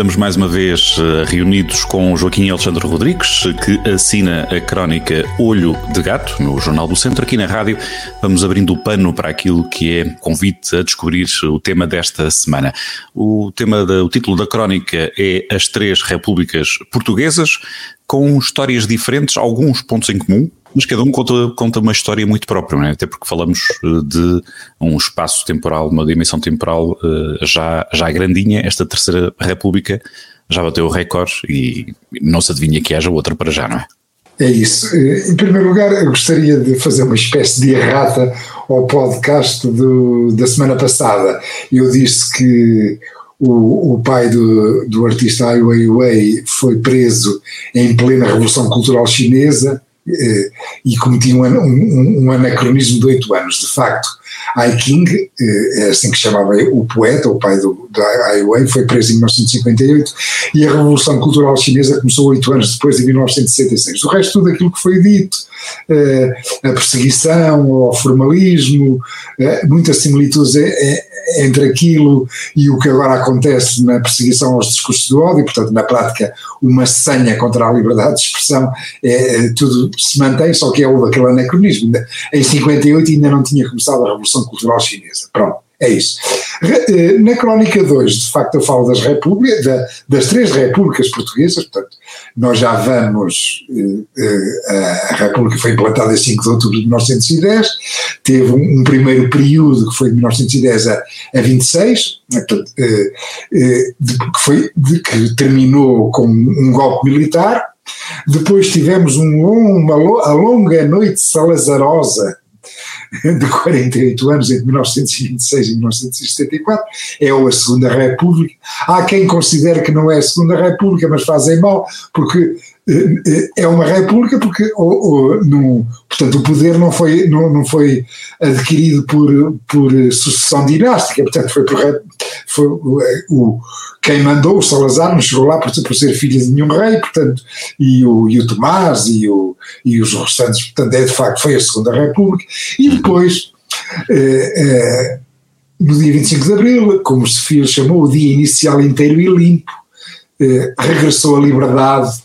Estamos mais uma vez eh, reunidos com Joaquim Alexandre Rodrigues, que assina a crónica Olho de Gato no Jornal do Centro. Aqui na rádio vamos abrindo o pano para aquilo que é convite a descobrir o tema desta semana. O tema, o título da crónica é As Três Repúblicas Portuguesas, com histórias diferentes, alguns pontos em comum, mas cada um conta, conta uma história muito própria, é? até porque falamos eh, de um espaço temporal, uma dimensão temporal eh, já, já grandinha. Esta Terceira República já bateu o recorde e não se adivinha que haja outra para já, não é? É isso. Eh, em primeiro lugar, eu gostaria de fazer uma espécie de errata ao podcast do, da semana passada. Eu disse que o, o pai do, do artista Ai Weiwei foi preso em plena Revolução Cultural Chinesa e cometia um, um, um, anacronismo de oito anos. De facto, Ai King, eh, é assim que chamava o poeta, o pai do, do Ai Weiwei, foi preso em 1958 e a Revolução Cultural Chinesa começou oito anos depois, em 1966. O resto, tudo aquilo que foi dito, eh, a perseguição, o formalismo, muitas similitudes é, entre aquilo e o que agora acontece na perseguição aos discursos do ódio, portanto, na prática, uma senha contra a liberdade de expressão, é, é tudo se mantém, só que é o aquele anacronismo. Em 58 ainda não tinha começado a Revolução Cultural Chinesa. Pronto. É isso. Eh, na Crónica 2, de facto, eu falo das repúblicas, da, das três repúblicas portuguesas, portanto, nós já vamos, eh, eh, a República foi implantada em 5 de outubro de 1910, teve um, primeiro período que foi de 1910 a, a 26, portanto, que, foi, que terminou com um golpe militar, depois tivemos um, uma, a longa noite salazarosa de 48 anos, entre 1926 e 1974, é ou a Segunda República. Há quem considere que não é a Segunda República, mas fazem mal, porque é uma república porque ou, ou, portanto o poder não foi, não, não foi adquirido por, por sucessão dinástica, portanto foi, por, foi o, quem mandou o Salazar não chegou lá por, por ser filho de nenhum rei, portanto, e o, e o Tomás e, o, e os restantes, portanto é de facto foi a Segunda República, e depois eh, eh, no dia 25 de Abril, como Sofia chamou, o dia inicial inteiro e limpo, eh, regressou a liberdade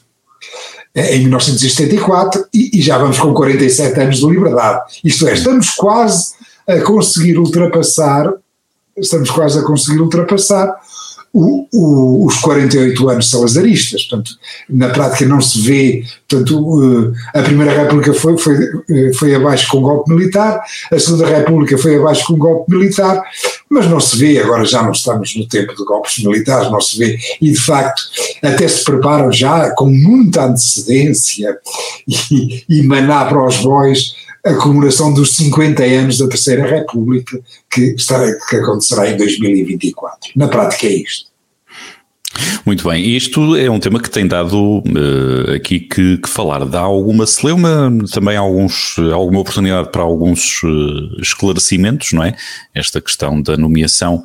em 1974 e, e, já vamos com 47 anos de liberdade. Isto é, estamos quase a conseguir ultrapassar, estamos quase a conseguir ultrapassar o, o, os 48 anos salazaristas. Portanto, na prática não se vê, portanto, a Primeira República foi, foi, foi abaixo com um golpe militar, a Segunda República foi abaixo com um golpe militar, mas não se vê, agora já não estamos no tempo de golpes militares, não se vê, e de facto até se preparam já com muita antecedência e, e maná para os bois a comemoração dos 50 anos da Terceira República, que, estará, que acontecerá em 2024. Na prática é isto. Muito bem, isto é um tema que tem dado uh, aqui que, que, falar. Dá alguma celeuma, também alguns, alguma oportunidade para alguns uh, esclarecimentos, não é? Esta questão da nomeação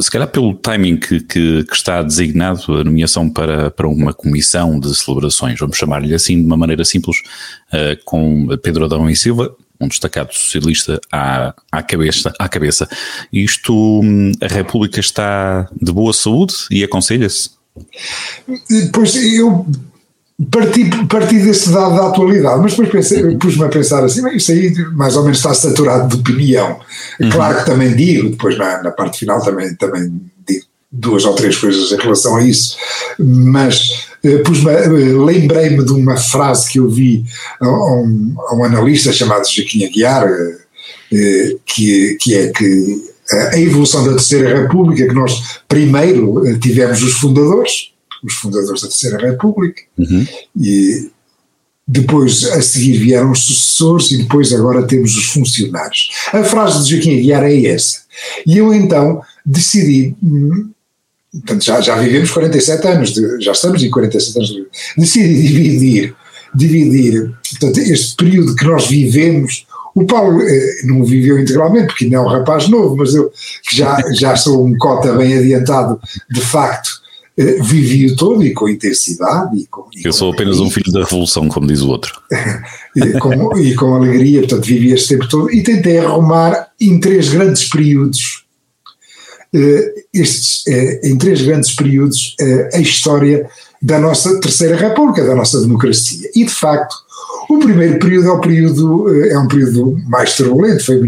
se calhar pelo timing que, que, que, está designado a nomeação para, para uma comissão de celebrações, vamos chamar-lhe assim de uma maneira simples, uh, com Pedro Adão e Silva, um destacado socialista à, à, cabeça, à cabeça. Isto, hum, a República está de boa saúde e aconselha-se? Pois eu parti, parti desse dado da atualidade, mas depois pensei, pus-me a pensar assim, isso aí mais ou menos está saturado de opinião. Uhum. Claro que também digo, depois na, na parte final também, também digo duas ou três coisas em relação a isso, mas eh, eh, lembrei-me de uma frase que eu vi a, a, um, a um, analista chamado Joaquim Aguiar, eh, que, que é que a evolução da Terceira República, que nós primeiro tivemos os fundadores, os fundadores da Terceira República, uhum. e depois a seguir vieram os sucessores e depois agora temos os funcionários. A frase de Joaquim Aguiar é essa. E eu então decidi, hum, portanto já, já vivemos 47 anos, de, já estamos em 47 anos, decidi dividir, dividir portanto, este período que nós vivemos o Paulo eh, não viveu integralmente, porque ainda é um rapaz novo, mas eu que já, já sou um cota bem adiantado, de facto, uh, vivi todo e com intensidade. E com, e Eu sou apenas um filho da revolução, como diz o outro. e, com, e com alegria, portanto, vivi este tempo todo e tentei arrumar em três grandes períodos, eh, estes, eh, em três grandes períodos, eh, a história da nossa Terceira República, da nossa democracia. E, de facto, o primeiro período é, o período, eh, é um período mais turbulento, foi,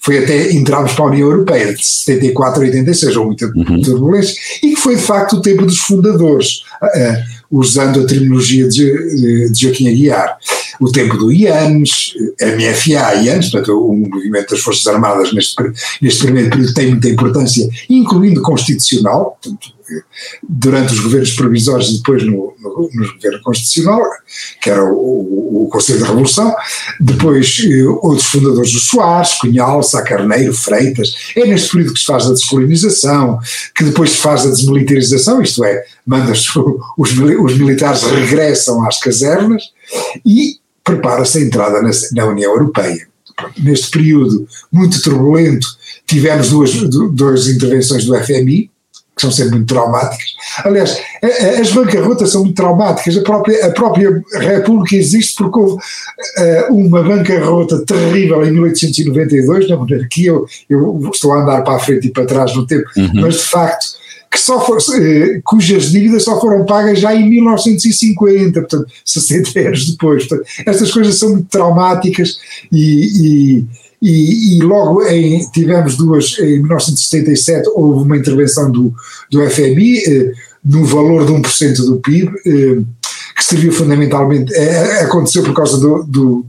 foi até entrarmos para a União Europeia, de 74 a 86, houve muita turbulência, e que foi de facto o tempo dos fundadores, eh, usando a terminologia de, de Joaquim Aguiar. O tempo do IANS, MFA IANS, portanto, o movimento das Forças Armadas neste, neste primeiro período tem muita importância, incluindo constitucional, portanto, durante os governos provisórios e depois no, no, no governo constitucional, que era o, o, o Conselho da Revolução, depois eh, outros fundadores do Soares, Cunhal, Sá Carneiro, Freitas, é neste período que se faz a descolonização, que depois se faz a desmilitarização, isto é, manda-se os, os militares regressam às casernas e prepara-se a entrada na, na União Europeia. Neste período muito turbulento, tivemos duas, du- duas intervenções do FMI, que são sempre muito traumáticas. Aliás, as bancarrotas são muito traumáticas. A própria, a própria República existe porque houve eh, uma bancarrota terrível em 1892, na monarquia. Eu, eu estou a andar para a frente e para trás no tempo, mas de facto. Que só for, eh, cujas dívidas só foram pagas já em 1950, portanto, 60 anos depois. Portanto, estas coisas são muito traumáticas e, e, e, e logo em, tivemos duas, em 1977 houve uma intervenção do, do FMI eh, no valor de 1% do PIB, eh, que serviu fundamentalmente, eh, aconteceu por causa do, do-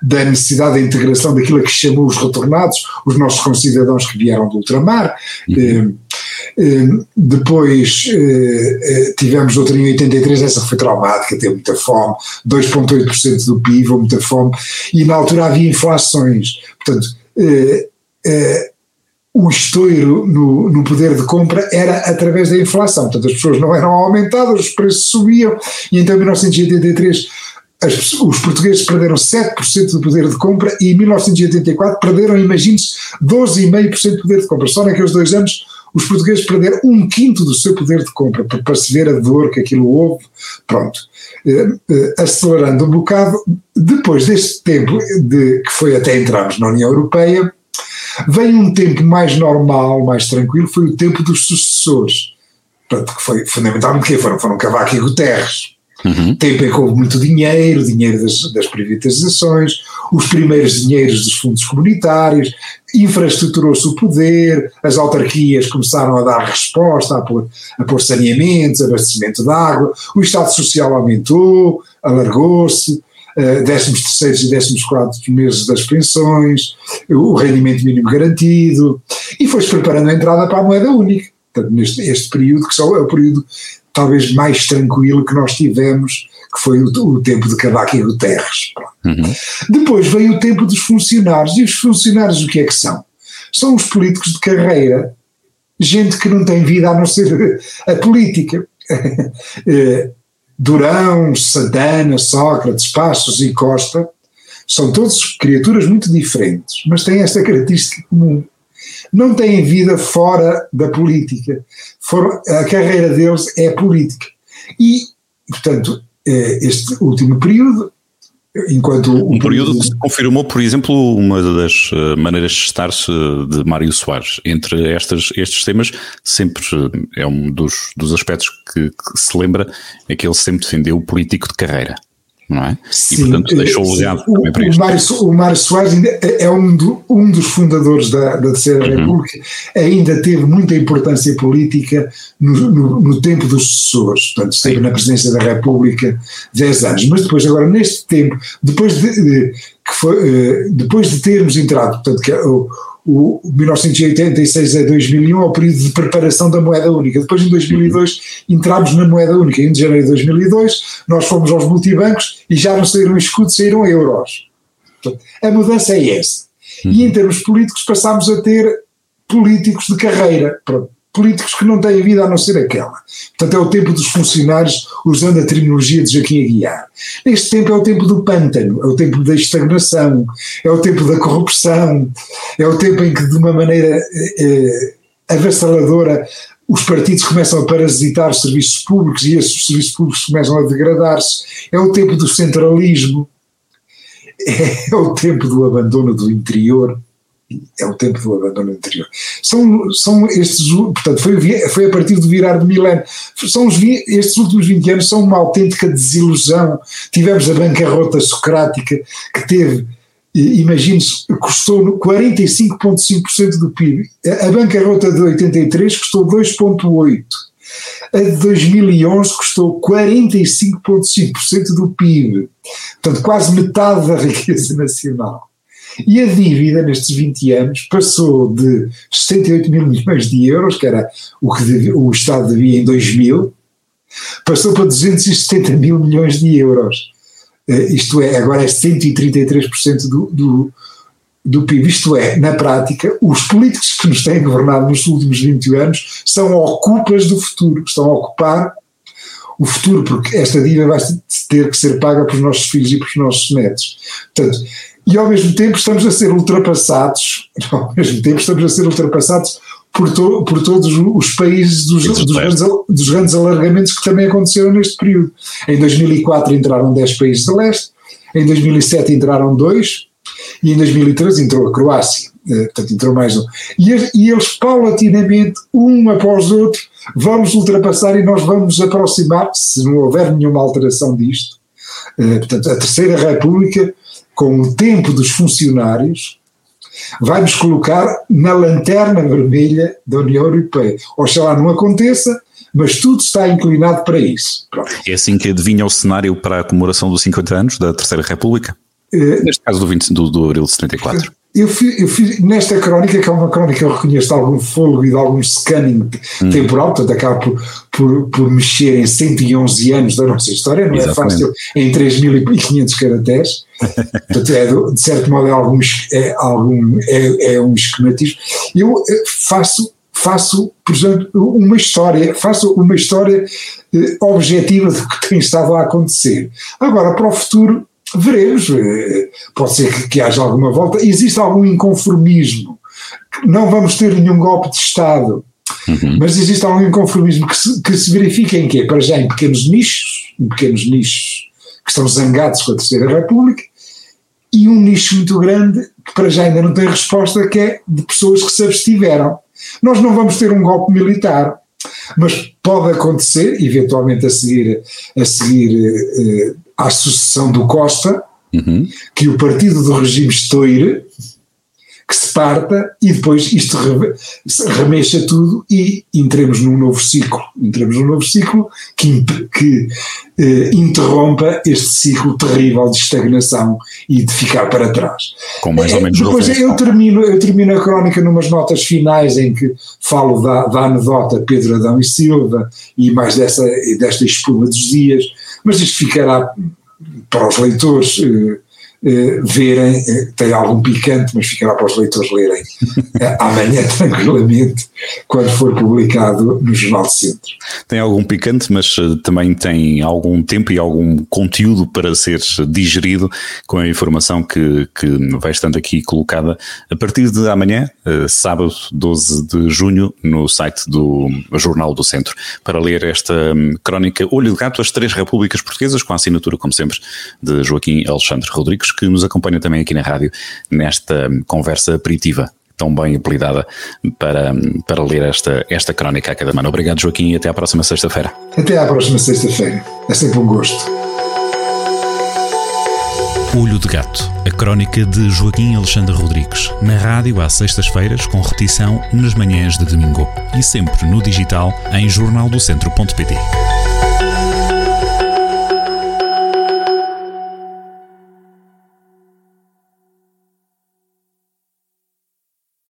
da necessidade da integração daquilo a que chamou os retornados, os nossos concidadãos que vieram do ultramar. Eh, eh, depois eh, eh, tivemos outra em 83, essa foi traumática, teve muita fome, 2,8% do PIB, muita fome, e na altura havia inflações. Portanto, eh, eh, o estouro no, no poder de compra era através da inflação. Portanto, as pessoas não eram aumentadas, os preços subiam, e então em 1983 as os portugueses perderam 7% do poder de compra e em 1984 perderam, imagine-se, 12,5% do poder de compra. Só naqueles dois anos os portugueses perderam um quinto do seu poder de compra, para, ver a dor que aquilo houve. Pronto. Eh, eh, acelerando um bocado, depois deste tempo, de, que foi até entrarmos na União Europeia, veio um tempo mais normal, mais tranquilo, foi o tempo dos sucessores. Portanto, que foi fundamentalmente quem foram? Foram Cavaco e Guterres. Tempo em que houve muito dinheiro, dinheiro das, das privatizações, os primeiros dinheiros dos fundos comunitários, infraestruturou-se o poder, as autarquias começaram a dar resposta, a pôr, a pôr saneamentos, abastecimento de água, o Estado Social aumentou, alargou-se, eh, 13 terceiros e 14 quartos meses das pensões, o rendimento mínimo garantido, e foi-se preparando a entrada para a moeda única. Portanto, neste este período, que só é o período talvez mais tranquilo que nós tivemos, que foi o, o tempo de Cavaco e Guterres. Pronto. Depois veio o tempo dos funcionários, e os funcionários o que é que são? São os políticos de carreira, gente que não tem vida a não ser a política. Eh, Durão, Santana, Sócrates, Passos e Costa são todos criaturas muito diferentes, mas têm esta característica comum. Não têm vida fora da política. For- a carreira deles é política. E, portanto, eh, este último período, enquanto o Um período que se confirmou, por exemplo, uma das eh, maneiras de estar-se de Mário Soares. Entre estas, estes temas, sempre eh, é um dos, dos aspectos que, que se lembra, é que ele sempre defendeu o político de carreira, não é? Sim, e, portanto, deixou o sim. legado O- também para o isto. Mário, So- o Mário Soares é é um, do- um dos fundadores da, da Terceira Uhum. República, ainda teve muita importância política no, no- no tempo dos sucessores, portanto esteve na presidência da República 10 anos, mas depois agora neste tempo, depois de, de- que foi, eh, depois de termos entrado, portanto que é o, o 1986 a 2001 é o período de preparação da moeda única. Depois, em 2002, entramos na moeda única. Em janeiro de 2002, nós fomos aos multibancos e já não saíram escudos, saíram euros. Portanto, a mudança é essa. E em termos políticos, passámos a ter políticos de carreira. Pronto. Políticos que não têm vida a não ser aquela. Portanto, é o tempo dos funcionários, usando a terminologia de Joaquim Aguiar. Neste tempo é o tempo do pântano, é o tempo da estagnação, é o tempo da corrupção, é o tempo em que, de uma maneira eh, eh, avassaladora, os partidos começam a parasitar os serviços públicos e esses serviços públicos começam a degradar-se. É o tempo do centralismo, é o tempo do abandono do interior, é o tempo do abandono do interior. São, são estes, portanto, foi, foi a partir do virar do milénio. São os, estes últimos 20 anos são uma autêntica desilusão. Tivemos a bancarrota socrática que teve imagine-se, custou 45,5% do PIB. A bancarrota de 83 custou 2,8%. A de 2011 custou 45,5% do PIB. Portanto, quase metade da riqueza nacional. E a dívida nestes 20 anos passou de 68 mil milhões de euros, que era o que o Estado devia em 2000, passou para 270 mil milhões de euros. Uh, isto é, agora é 133% do, do, do PIB. Isto é, na prática, os políticos que nos têm governado nos últimos 20 anos são ocupas do futuro, estão a ocupar o futuro, porque esta dívida vai ter que ser paga pelos nossos filhos e pelos nossos netos. Portanto, e ao mesmo tempo estamos a ser ultrapassados, ao mesmo tempo estamos a ser ultrapassados por, to, por todos os países dos, dos, grandes, dos, grandes, alargamentos que também aconteceram neste período. Em 2004 entraram 10 países de leste, em 2007 entraram dois e em 2013 entrou a Croácia, eh, portanto entrou mais um. E, e eles paulatinamente, um após o outro, vamos ultrapassar e nós vamos aproximar, se não houver nenhuma alteração disto, eh, portanto a Terceira República, com o tempo dos funcionários, vai nos colocar na lanterna vermelha da União Europeia. Oxalá não aconteça, mas tudo está inclinado para isso. Pronto. É assim que adivinha o cenário para a comemoração dos 50 anos da Terceira República? Uh, Neste caso do 20 do, do abril de 74. Eu fiz, eu fiz, nesta crónica, que é uma crónica que eu reconheço de algum fogo e de algum scanning hum. temporal, portanto acaba por, por, por, mexer em 111 anos da nossa história, não é Exatamente. é fácil em 3.500 caracteres, portanto é, de certo modo é, algum, é, algum, é, é um esquematismo. Eu eh, faço faço, por exemplo, uma história, faço uma história eh, objetiva do que tem estado a acontecer. Agora, para o futuro, veremos, eh, pode ser que, que haja alguma volta, existe algum inconformismo, não vamos ter nenhum golpe de Estado, uhum. mas existe algum inconformismo que se, que se verifica em quê? Para já em pequenos nichos, em pequenos nichos que estão zangados com a Terceira República, e um nicho muito grande que para já ainda não tem resposta, que é de pessoas que se abstiveram. Nós não vamos ter um golpe militar, mas pode acontecer, eventualmente a seguir, a seguir eh, à sucessão do Costa, uhum. que o partido do regime estoure, que se parta e depois isto remexa tudo e entremos num novo ciclo. Entremos num novo ciclo que, que eh, interrompa este ciclo terrível de estagnação e de ficar para trás. Com mais ou menos é, Depois eu termino, eu termino a crónica numas notas finais em que falo da, da anedota Pedro Adão e Silva e mais dessa, desta espuma dos dias, mas isto ficará para os leitores eh, eh, verem, eh, tem algum picante, mas ficará para os leitores lerem amanhã tranquilamente, quando for publicado no Jornal de Centro. Tem algum picante, mas também tem algum tempo e algum conteúdo para ser digerido com a informação que, que vai estando aqui colocada a partir de amanhã, sábado 12 de junho, no site do Jornal do Centro, para ler esta hum, crónica Olho de Gato, as três repúblicas portuguesas, com a assinatura, como sempre, de Joaquim Alexandre Rodrigues, que nos acompanha também aqui na rádio nesta conversa aperitiva tão bem apelidada para, para ler esta, esta crónica a cada semana. Obrigado, Joaquim, e até à próxima sexta-feira. Até à próxima sexta-feira. É sempre um gosto. Olho de Gato, a crónica de Joaquim Alexandre Rodrigues, na rádio às sextas-feiras, com repetição nas manhãs de domingo e sempre no digital em jornaldocentro.pt.